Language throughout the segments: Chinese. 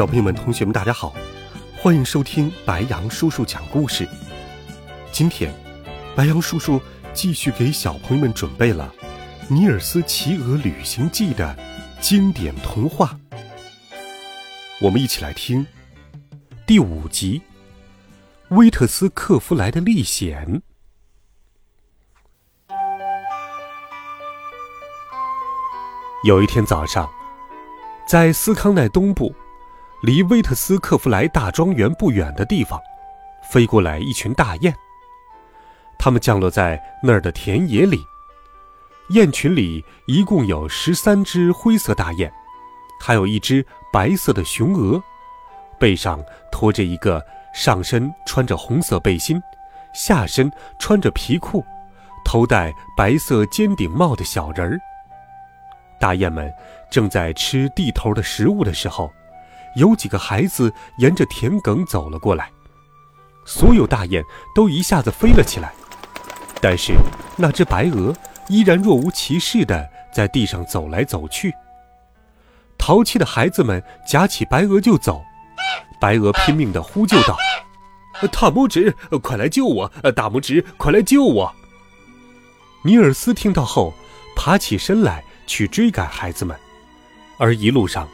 小朋友们、同学们，大家好，欢迎收听白杨叔叔讲故事。今天，白杨叔叔继续给小朋友们准备了《尼尔斯骑鹅旅行记》的经典童话。我们一起来听第五集《威特斯克弗莱的历险》。有一天早上，在斯康奈东部。离威特斯克弗莱大庄园不远的地方，飞过来一群大雁。它们降落在那儿的田野里。雁群里一共有十三只灰色大雁，还有一只白色的雄鹅，背上驮着一个上身穿着红色背心、下身穿着皮裤、头戴白色尖顶帽的小人儿。大雁们正在吃地头的食物的时候。有几个孩子沿着田埂走了过来，所有大雁都一下子飞了起来，但是那只白鹅依然若无其事地在地上走来走去。淘气的孩子们夹起白鹅就走，白鹅拼命地呼救道：“大拇指，快来救我！大拇指，快来救我！”尼尔斯听到后，爬起身来去追赶孩子们，而一路上。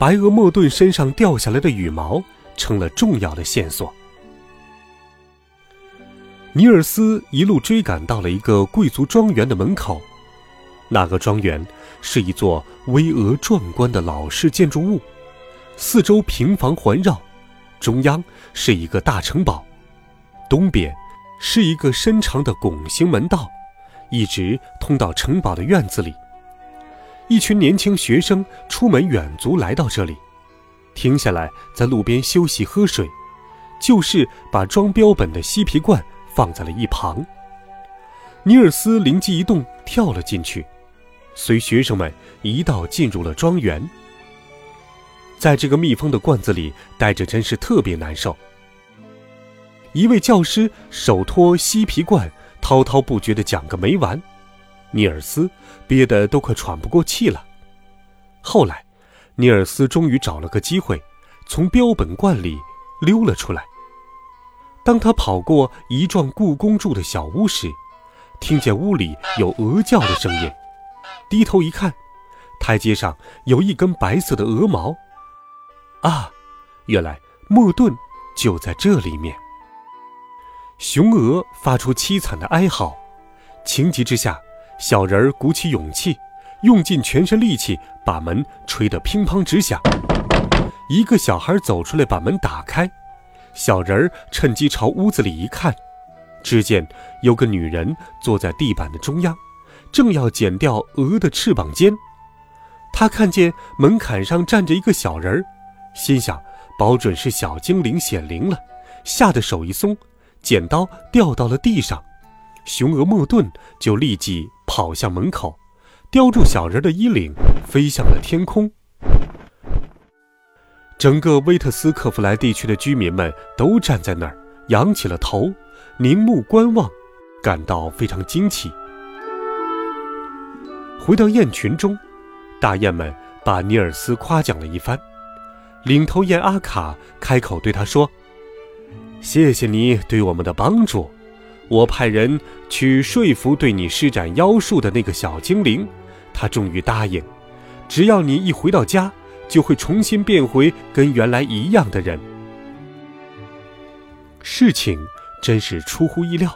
白鹅莫顿身上掉下来的羽毛成了重要的线索。尼尔斯一路追赶到了一个贵族庄园的门口，那个庄园是一座巍峨壮观的老式建筑物，四周平房环绕，中央是一个大城堡，东边是一个深长的拱形门道，一直通到城堡的院子里。一群年轻学生出门远足来到这里，停下来在路边休息喝水，就是把装标本的锡皮罐放在了一旁。尼尔斯灵机一动，跳了进去，随学生们一道进入了庄园。在这个密封的罐子里待着真是特别难受。一位教师手托锡皮罐，滔滔不绝地讲个没完。尼尔斯憋得都快喘不过气了。后来，尼尔斯终于找了个机会，从标本罐里溜了出来。当他跑过一幢故宫住的小屋时，听见屋里有鹅叫的声音。低头一看，台阶上有一根白色的鹅毛。啊，原来莫顿就在这里面。雄鹅发出凄惨的哀嚎，情急之下。小人儿鼓起勇气，用尽全身力气把门吹得乒乓直响。一个小孩走出来把门打开，小人儿趁机朝屋子里一看，只见有个女人坐在地板的中央，正要剪掉鹅的翅膀尖。他看见门槛上站着一个小人儿，心想保准是小精灵显灵了，吓得手一松，剪刀掉到了地上。雄鹅莫顿就立即跑向门口，叼住小人的衣领，飞向了天空。整个威特斯克弗莱地区的居民们都站在那儿，仰起了头，凝目观望，感到非常惊奇。回到雁群中，大雁们把尼尔斯夸奖了一番。领头雁阿卡开口对他说：“谢谢你对我们的帮助。”我派人去说服对你施展妖术的那个小精灵，他终于答应，只要你一回到家，就会重新变回跟原来一样的人。事情真是出乎意料。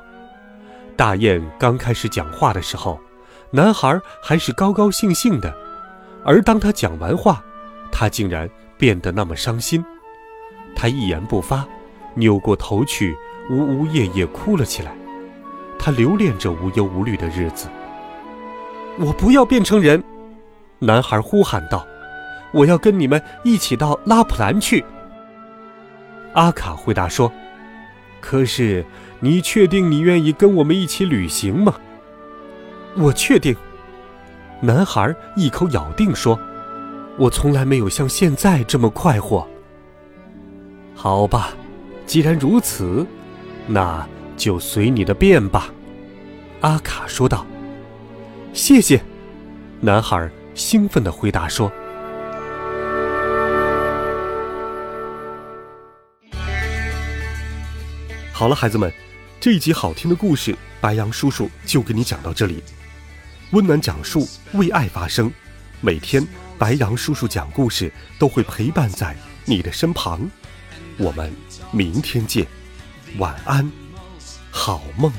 大雁刚开始讲话的时候，男孩还是高高兴兴的，而当他讲完话，他竟然变得那么伤心。他一言不发，扭过头去，呜呜咽咽哭了起来。他留恋着无忧无虑的日子。我不要变成人，男孩呼喊道：“我要跟你们一起到拉普兰去。”阿卡回答说：“可是，你确定你愿意跟我们一起旅行吗？”“我确定。”男孩一口咬定说：“我从来没有像现在这么快活。”好吧，既然如此，那就随你的便吧。”阿卡说道。“谢谢。”男孩兴奋地回答说。好了，孩子们，这一集好听的故事，白羊叔叔就给你讲到这里。温暖讲述，为爱发声。每天，白羊叔叔讲故事都会陪伴在你的身旁。我们明天见，晚安，好梦。